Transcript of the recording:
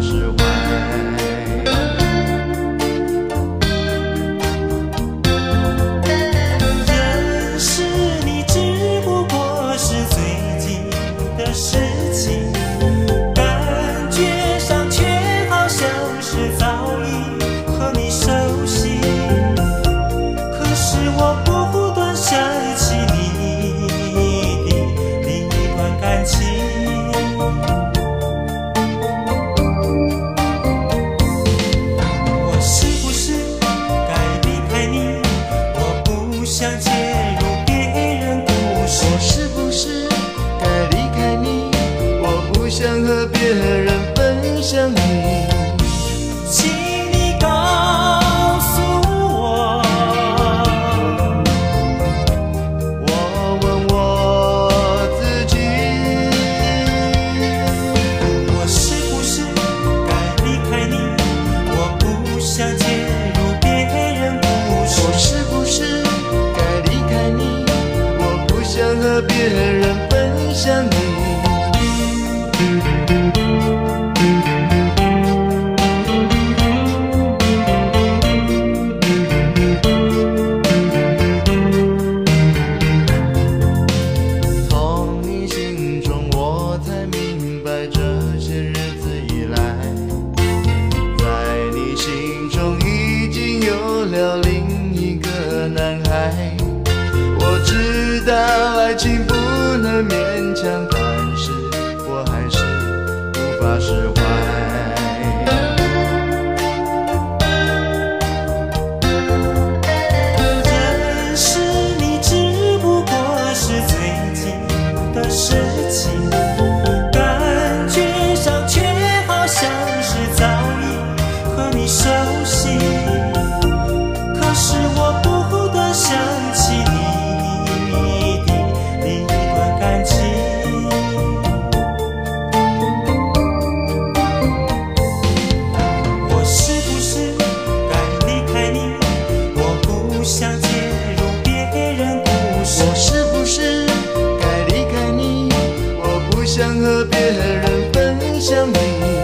释怀。认识你只不过是最近的事。和别人分享你。但是我还是无法释怀。认识你只不过是最近的事情感觉上却好像是早已和你熟悉。想和别人分享你